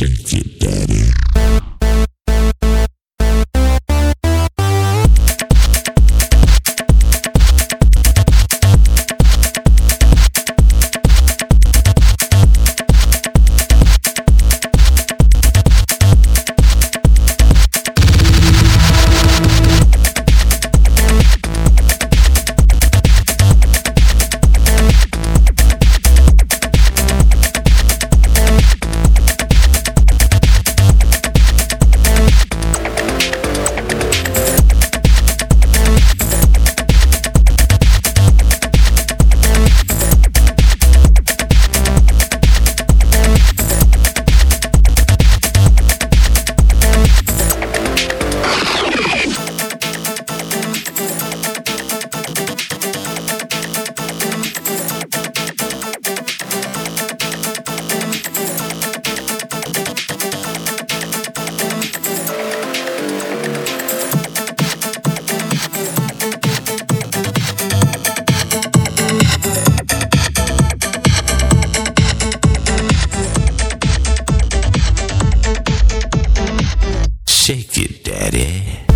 Shake it. Daddy.